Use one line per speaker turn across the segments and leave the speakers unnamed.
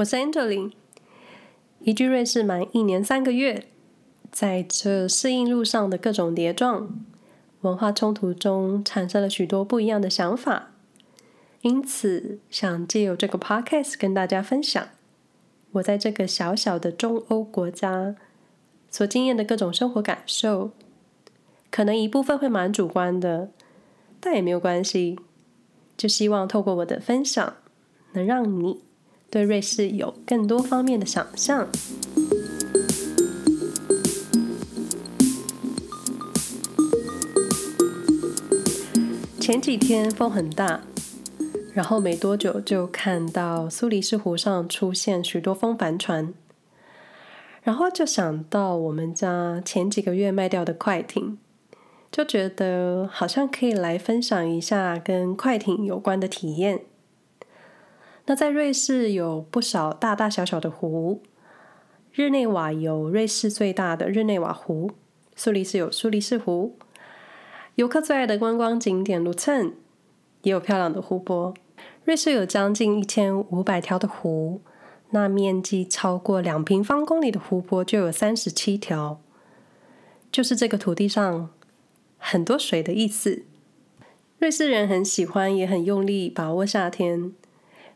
我是 Angeline，移居瑞士满一年三个月，在这适应路上的各种跌撞、文化冲突中，产生了许多不一样的想法，因此想借由这个 Podcast 跟大家分享我在这个小小的中欧国家所经验的各种生活感受，可能一部分会蛮主观的，但也没有关系，就希望透过我的分享，能让你。对瑞士有更多方面的想象。前几天风很大，然后没多久就看到苏黎世湖上出现许多风帆船，然后就想到我们家前几个月卖掉的快艇，就觉得好像可以来分享一下跟快艇有关的体验。那在瑞士有不少大大小小的湖，日内瓦有瑞士最大的日内瓦湖，苏黎世有苏黎世湖，游客最爱的观光景点卢茨也有漂亮的湖泊。瑞士有将近一千五百条的湖，那面积超过两平方公里的湖泊就有三十七条，就是这个土地上很多水的意思。瑞士人很喜欢，也很用力把握夏天。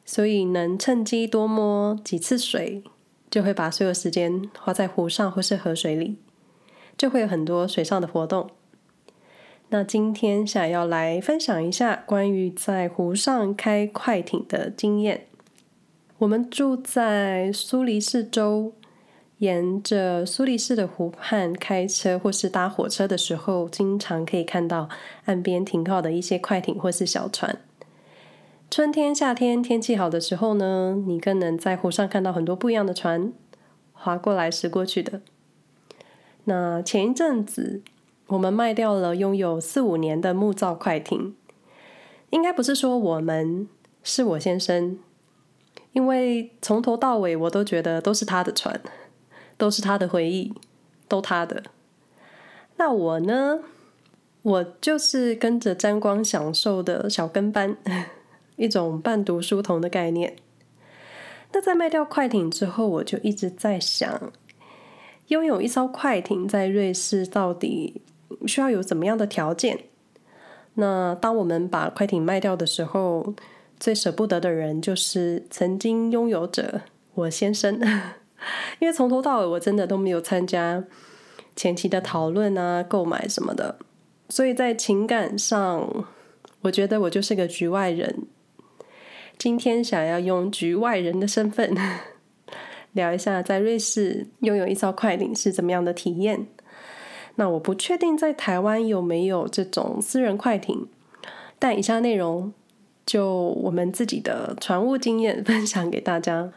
所以能趁机多摸几次水，就会把所有时间花在湖上或是河水里，就会有很多水上的活动。那今天想要来分享一下关于在湖上开快艇的经验。我们住在苏黎世州，沿着苏黎世的湖畔开车或是搭火车的时候，经常可以看到岸边停靠的一些快艇或是小船。春天、夏天天气好的时候呢，你更能在湖上看到很多不一样的船划过来、驶过去的。那前一阵子，我们卖掉了拥有四五年的木造快艇，应该不是说我们，是我先生，因为从头到尾我都觉得都是他的船，都是他的回忆，都他的。那我呢，我就是跟着沾光享受的小跟班。一种半读书童的概念。那在卖掉快艇之后，我就一直在想，拥有一艘快艇在瑞士到底需要有怎么样的条件？那当我们把快艇卖掉的时候，最舍不得的人就是曾经拥有者我先生，因为从头到尾我真的都没有参加前期的讨论啊、购买什么的，所以在情感上，我觉得我就是个局外人。今天想要用局外人的身份 聊一下，在瑞士拥有一艘快艇是怎么样的体验。那我不确定在台湾有没有这种私人快艇，但以下内容就我们自己的船务经验 分享给大家。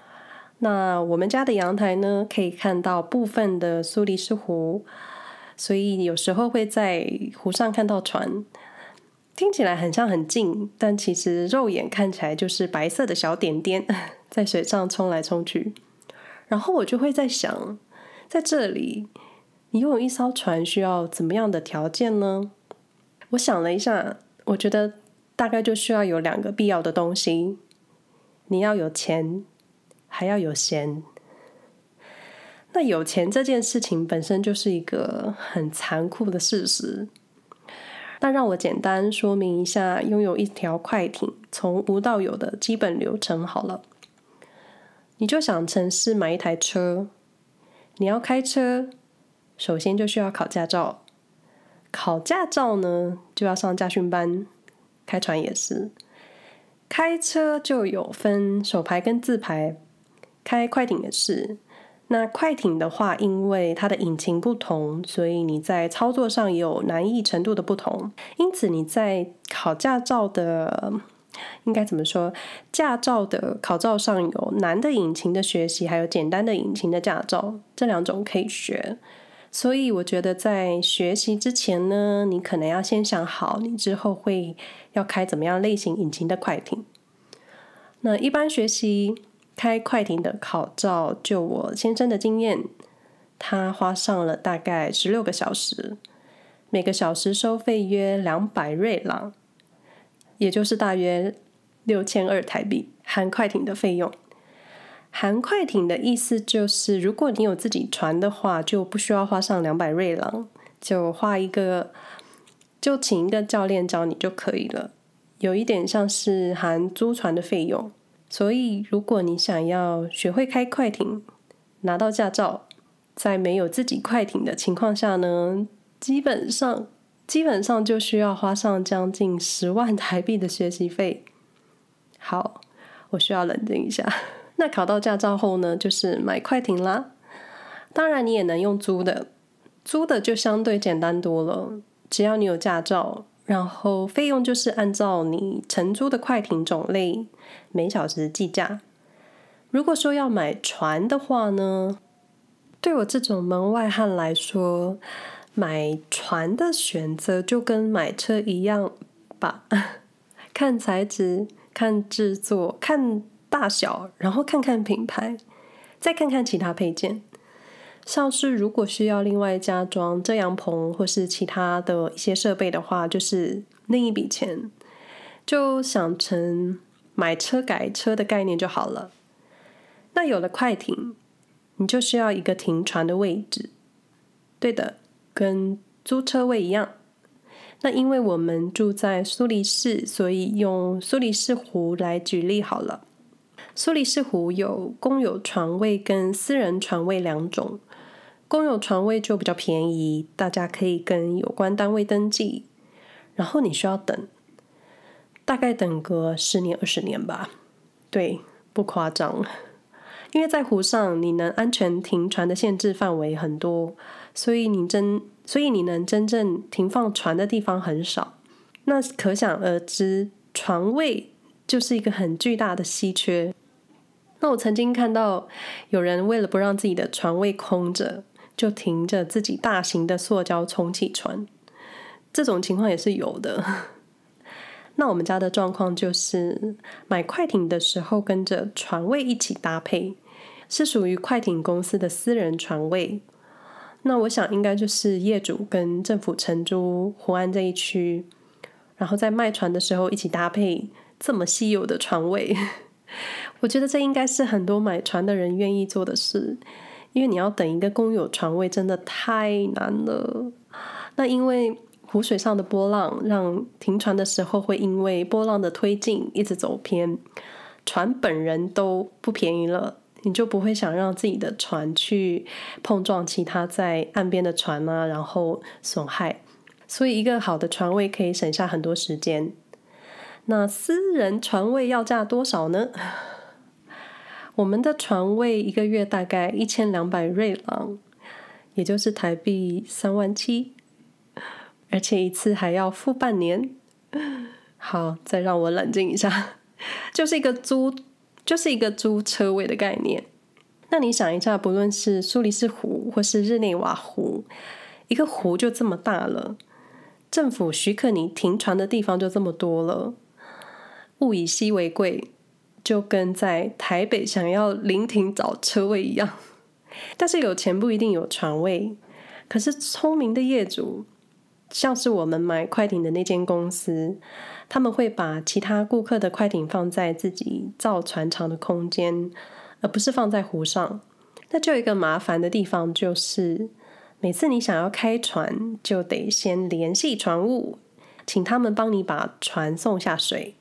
那我们家的阳台呢，可以看到部分的苏黎世湖，所以有时候会在湖上看到船。听起来很像很近，但其实肉眼看起来就是白色的小点点 在水上冲来冲去。然后我就会在想，在这里你拥有一艘船需要怎么样的条件呢？我想了一下，我觉得大概就需要有两个必要的东西：你要有钱，还要有闲。那有钱这件事情本身就是一个很残酷的事实。那让我简单说明一下，拥有一条快艇从无到有的基本流程好了。你就想城市买一台车，你要开车，首先就需要考驾照。考驾照呢，就要上驾训班。开船也是，开车就有分手牌跟自牌，开快艇也是。那快艇的话，因为它的引擎不同，所以你在操作上有难易程度的不同。因此你在考驾照的，应该怎么说？驾照的考照上有难的引擎的学习，还有简单的引擎的驾照，这两种可以学。所以我觉得在学习之前呢，你可能要先想好，你之后会要开怎么样类型引擎的快艇。那一般学习。开快艇的考照，就我先生的经验，他花上了大概十六个小时，每个小时收费约两百瑞郎，也就是大约六千二台币，含快艇的费用。含快艇的意思就是，如果你有自己船的话，就不需要花上两百瑞郎，就花一个，就请一个教练教你就可以了。有一点像是含租船的费用。所以，如果你想要学会开快艇，拿到驾照，在没有自己快艇的情况下呢，基本上基本上就需要花上将近十万台币的学习费。好，我需要冷静一下。那考到驾照后呢，就是买快艇啦。当然，你也能用租的，租的就相对简单多了。只要你有驾照，然后费用就是按照你承租的快艇种类，每小时计价。如果说要买船的话呢，对我这种门外汉来说，买船的选择就跟买车一样吧，看材质、看制作、看。大小，然后看看品牌，再看看其他配件。像是如果需要另外加装遮阳棚或是其他的一些设备的话，就是另一笔钱。就想成买车改车的概念就好了。那有了快艇，你就需要一个停船的位置。对的，跟租车位一样。那因为我们住在苏黎世，所以用苏黎世湖来举例好了。苏黎世湖有公有船位跟私人船位两种，公有床位就比较便宜，大家可以跟有关单位登记，然后你需要等，大概等个十年二十年吧，对，不夸张，因为在湖上你能安全停船的限制范围很多，所以你真，所以你能真正停放船的地方很少，那可想而知，船位就是一个很巨大的稀缺。那我曾经看到有人为了不让自己的船位空着，就停着自己大型的塑胶充气船，这种情况也是有的。那我们家的状况就是买快艇的时候跟着船位一起搭配，是属于快艇公司的私人船位。那我想应该就是业主跟政府承租湖岸这一区，然后在卖船的时候一起搭配这么稀有的船位。我觉得这应该是很多买船的人愿意做的事，因为你要等一个公有船位真的太难了。那因为湖水上的波浪，让停船的时候会因为波浪的推进一直走偏，船本人都不便宜了，你就不会想让自己的船去碰撞其他在岸边的船啊，然后损害。所以一个好的船位可以省下很多时间。那私人船位要价多少呢？我们的船位一个月大概一千两百瑞郎，也就是台币三万七，而且一次还要付半年。好，再让我冷静一下，就是一个租，就是一个租车位的概念。那你想一下，不论是苏黎世湖或是日内瓦湖，一个湖就这么大了，政府许可你停船的地方就这么多了。物以稀为贵，就跟在台北想要临停找车位一样。但是有钱不一定有船位，可是聪明的业主，像是我们买快艇的那间公司，他们会把其他顾客的快艇放在自己造船厂的空间，而不是放在湖上。那就有一个麻烦的地方，就是每次你想要开船，就得先联系船务，请他们帮你把船送下水。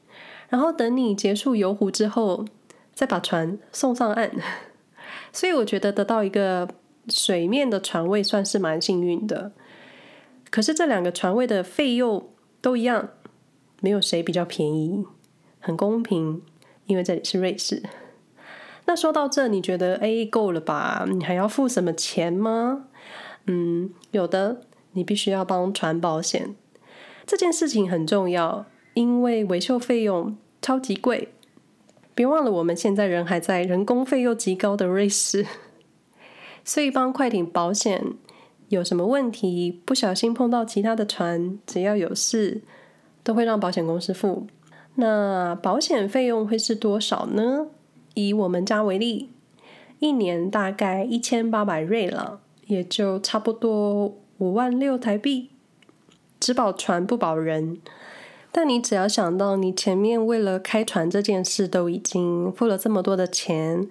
然后等你结束游湖之后，再把船送上岸。所以我觉得得到一个水面的船位算是蛮幸运的。可是这两个船位的费用都一样，没有谁比较便宜，很公平，因为这里是瑞士。那说到这，你觉得哎够了吧？你还要付什么钱吗？嗯，有的，你必须要帮船保险，这件事情很重要。因为维修费用超级贵，别忘了我们现在人还在人工费又极高的瑞士，所以帮快艇保险有什么问题，不小心碰到其他的船，只要有事，都会让保险公司付。那保险费用会是多少呢？以我们家为例，一年大概一千八百瑞郎，也就差不多五万六台币，只保船不保人。但你只要想到，你前面为了开船这件事都已经付了这么多的钱，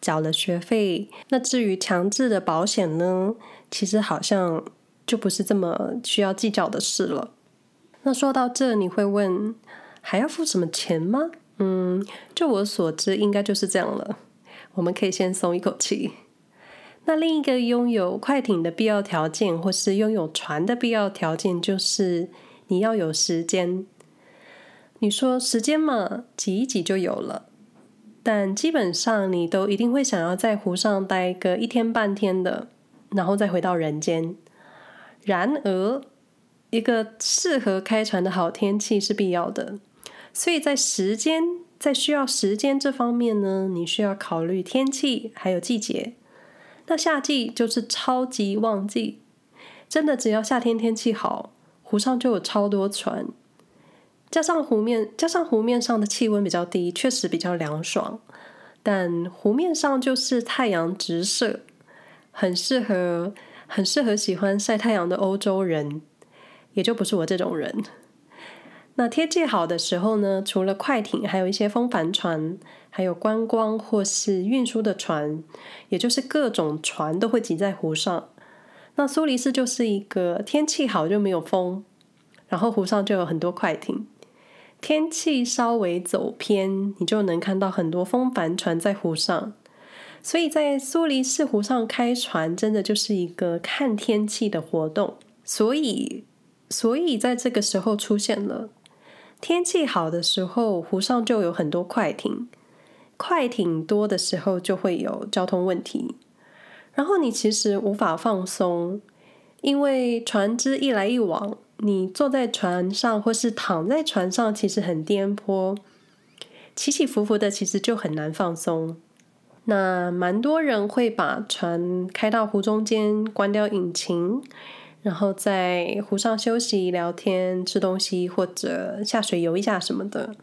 缴了学费。那至于强制的保险呢，其实好像就不是这么需要计较的事了。那说到这，你会问，还要付什么钱吗？嗯，就我所知，应该就是这样了。我们可以先松一口气。那另一个拥有快艇的必要条件，或是拥有船的必要条件，就是你要有时间。你说时间嘛，挤一挤就有了。但基本上你都一定会想要在湖上待个一天半天的，然后再回到人间。然而，一个适合开船的好天气是必要的。所以在时间，在需要时间这方面呢，你需要考虑天气还有季节。那夏季就是超级旺季，真的只要夏天天气好，湖上就有超多船。加上湖面，加上湖面上的气温比较低，确实比较凉爽。但湖面上就是太阳直射，很适合，很适合喜欢晒太阳的欧洲人，也就不是我这种人。那天气好的时候呢，除了快艇，还有一些风帆船，还有观光或是运输的船，也就是各种船都会挤在湖上。那苏黎世就是一个天气好就没有风，然后湖上就有很多快艇。天气稍微走偏，你就能看到很多风帆船在湖上。所以在苏黎世湖上开船，真的就是一个看天气的活动。所以，所以在这个时候出现了。天气好的时候，湖上就有很多快艇。快艇多的时候，就会有交通问题。然后你其实无法放松，因为船只一来一往，你坐在船上或是躺在船上，其实很颠簸，起起伏伏的，其实就很难放松。那蛮多人会把船开到湖中间，关掉引擎。然后在湖上休息、聊天、吃东西，或者下水游一下什么的。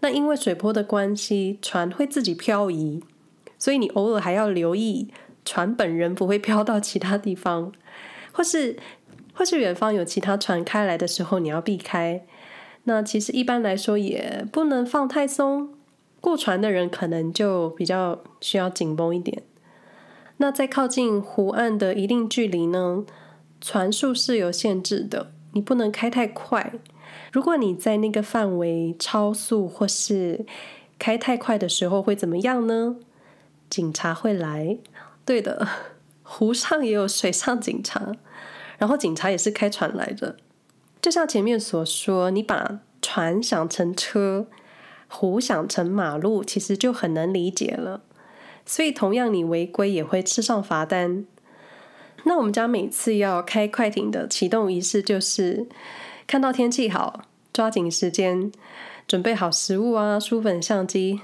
那因为水波的关系，船会自己漂移，所以你偶尔还要留意船本人不会飘到其他地方，或是或是远方有其他船开来的时候，你要避开。那其实一般来说也不能放太松，过船的人可能就比较需要紧绷一点。那在靠近湖岸的一定距离呢，船速是有限制的，你不能开太快。如果你在那个范围超速或是开太快的时候，会怎么样呢？警察会来。对的，湖上也有水上警察，然后警察也是开船来的。就像前面所说，你把船想成车，湖想成马路，其实就很能理解了。所以，同样你违规也会吃上罚单。那我们家每次要开快艇的启动仪式，就是看到天气好，抓紧时间准备好食物啊、书本、相机。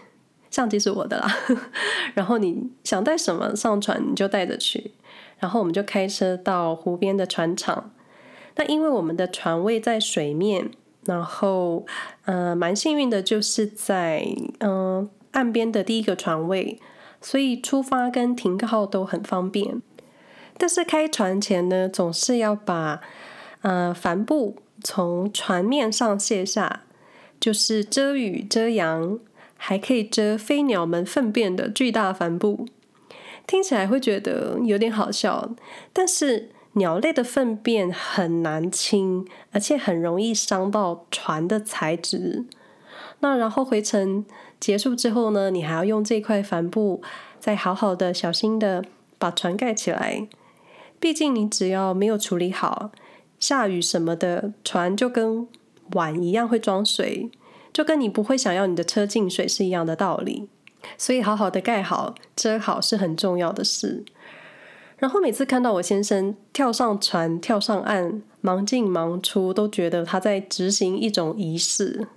相机是我的啦，然后你想带什么上船，你就带着去。然后我们就开车到湖边的船厂。那因为我们的船位在水面，然后呃蛮幸运的，就是在嗯、岸边的第一个船位，所以出发跟停靠都很方便。但是开船前呢，总是要把呃帆布从船面上卸下，就是遮雨遮阳，还可以遮飞鸟们粪便的巨大帆布。听起来会觉得有点好笑，但是鸟类的粪便很难清，而且很容易伤到船的材质。那然后回程结束之后呢，你还要用这块帆布再好好的、小心的把船盖起来。毕竟你只要没有处理好，下雨什么的，船就跟碗一样会装水，就跟你不会想要你的车进水是一样的道理。所以好好的盖好、遮好是很重要的事。然后每次看到我先生跳上船、跳上岸，忙进忙出，都觉得他在执行一种仪式。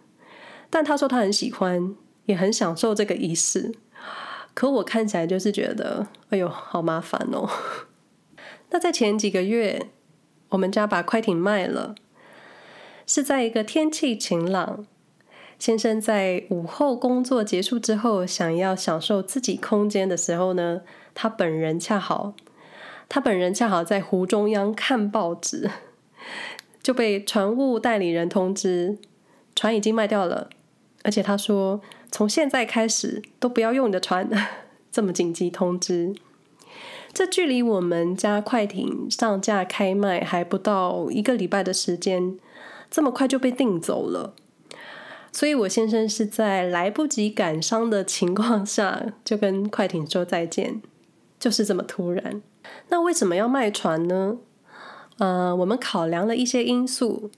但他说他很喜欢，也很享受这个仪式。可我看起来就是觉得，哎呦，好麻烦哦。那在前几个月，我们家把快艇卖了，是在一个天气晴朗，先生在午后工作结束之后，想要享受自己空间的时候呢，他本人恰好，他本人恰好在湖中央看报纸，就被船务代理人通知，船已经卖掉了，而且他说从现在开始都不要用你的船，这么紧急通知。这距离我们家快艇上架开卖还不到一个礼拜的时间，这么快就被订走了。所以我先生是在来不及感伤的情况下，就跟快艇说再见，就是这么突然。那为什么要卖船呢？呃，我们考量了一些因素，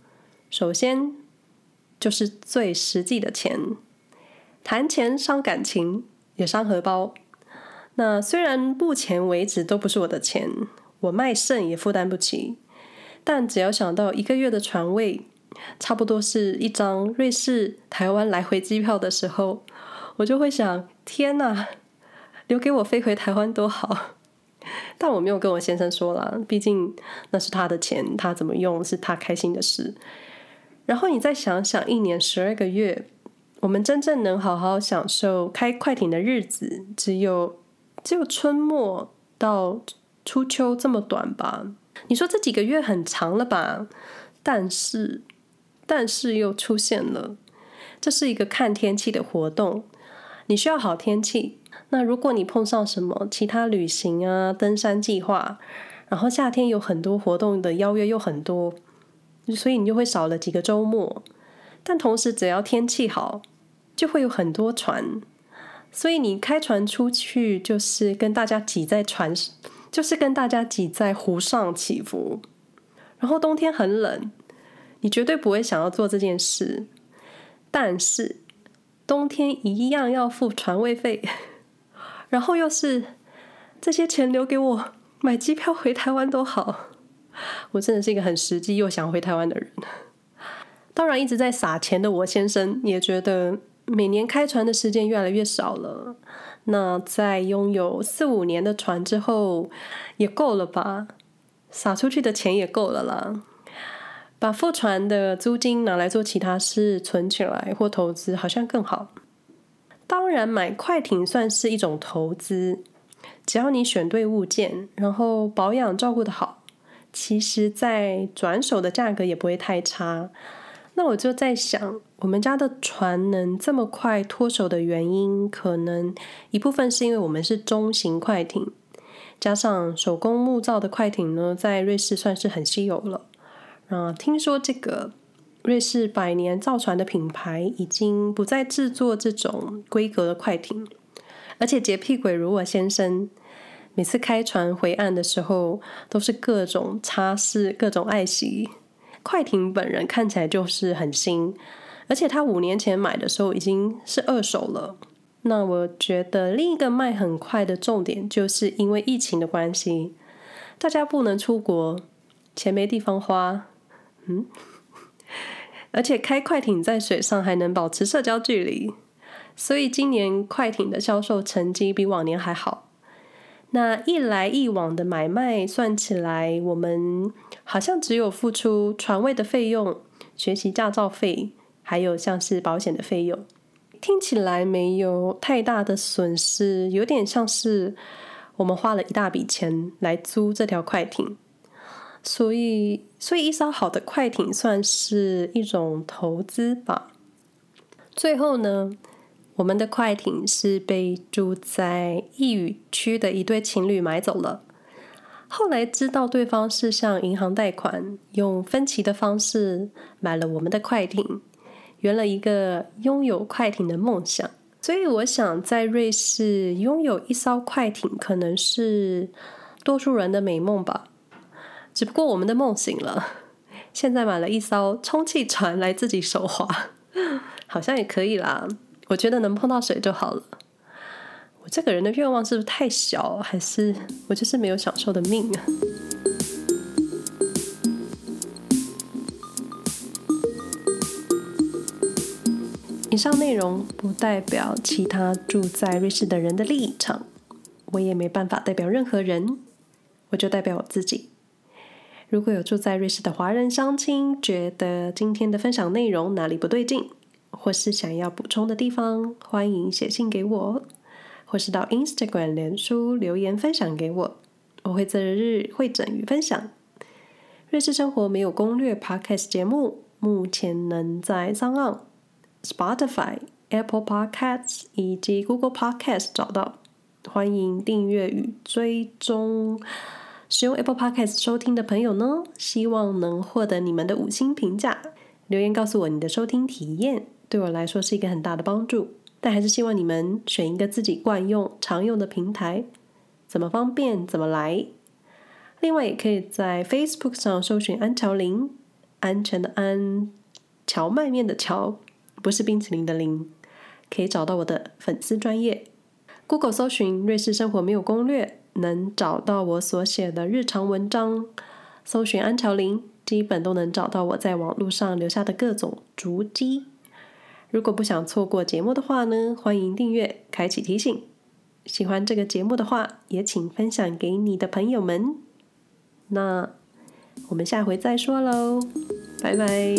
首先就是最实际的钱，谈钱伤感情，也伤荷包。那虽然目前为止都不是我的钱，我卖肾也负担不起，但只要想到一个月的船位，差不多是一张瑞士台湾来回机票的时候，我就会想：天哪，留给我飞回台湾多好！但我没有跟我先生说啦，毕竟那是他的钱，他怎么用是他开心的事。然后你再想想，一年十二个月，我们真正能好好享受开快艇的日子，只有。只有春末到初秋这么短吧？你说这几个月很长了吧？但是，但是又出现了，这是一个看天气的活动。你需要好天气。那如果你碰上什么其他旅行啊、登山计划，然后夏天有很多活动的邀约又很多，所以你就会少了几个周末。但同时，只要天气好，就会有很多船。所以你开船出去，就是跟大家挤在船，就是跟大家挤在湖上起伏。然后冬天很冷，你绝对不会想要做这件事。但是冬天一样要付船位费，然后又是这些钱留给我买机票回台湾多好。我真的是一个很实际又想回台湾的人。当然，一直在撒钱的我先生也觉得。每年开船的时间越来越少了，那在拥有四五年的船之后，也够了吧？撒出去的钱也够了啦。把副船的租金拿来做其他事，存起来或投资，好像更好。当然，买快艇算是一种投资，只要你选对物件，然后保养照顾得好，其实在转手的价格也不会太差。那我就在想，我们家的船能这么快脱手的原因，可能一部分是因为我们是中型快艇，加上手工木造的快艇呢，在瑞士算是很稀有了。啊，听说这个瑞士百年造船的品牌已经不再制作这种规格的快艇，而且洁癖鬼如我先生，每次开船回岸的时候，都是各种擦拭、各种爱惜。快艇本人看起来就是很新，而且他五年前买的时候已经是二手了。那我觉得另一个卖很快的重点，就是因为疫情的关系，大家不能出国，钱没地方花，嗯，而且开快艇在水上还能保持社交距离，所以今年快艇的销售成绩比往年还好。那一来一往的买卖算起来，我们好像只有付出船位的费用、学习驾照费，还有像是保险的费用，听起来没有太大的损失，有点像是我们花了一大笔钱来租这条快艇，所以，所以一艘好的快艇算是一种投资吧。最后呢，我们的快艇是被住在义屿区的一对情侣买走了。后来知道对方是向银行贷款，用分期的方式买了我们的快艇，圆了一个拥有快艇的梦想。所以我想，在瑞士拥有一艘快艇，可能是多数人的美梦吧。只不过我们的梦醒了，现在买了一艘充气船来自己手划，好像也可以啦。我觉得能碰到水就好了。我这个人的愿望是不是太小，还是我就是没有享受的命啊？以上内容不代表其他住在瑞士的人的立场，我也没办法代表任何人，我就代表我自己。如果有住在瑞士的华人乡亲，觉得今天的分享内容哪里不对劲，或是想要补充的地方，欢迎写信给我，或是到 Instagram、脸书留言分享给我，我会择日汇整与分享。瑞士生活没有攻略 Podcast 节目，目前能在 SoundOn、Spotify、Apple Podcasts 以及 Google Podcasts 找到。欢迎订阅与追踪。使用 Apple Podcast 收听的朋友呢，希望能获得你们的五星评价，留言告诉我你的收听体验，对我来说是一个很大的帮助。但还是希望你们选一个自己惯用、常用的平台，怎么方便怎么来。另外，也可以在 Facebook 上搜寻安乔林，安全的安，荞麦面的荞，不是冰淇淋的淋，可以找到我的粉丝专业。Google 搜寻瑞士生活没有攻略。能找到我所写的日常文章，搜寻安乔林，基本都能找到我在网络上留下的各种足迹。如果不想错过节目的话呢，欢迎订阅，开启提醒。喜欢这个节目的话，也请分享给你的朋友们。那我们下回再说喽，拜拜。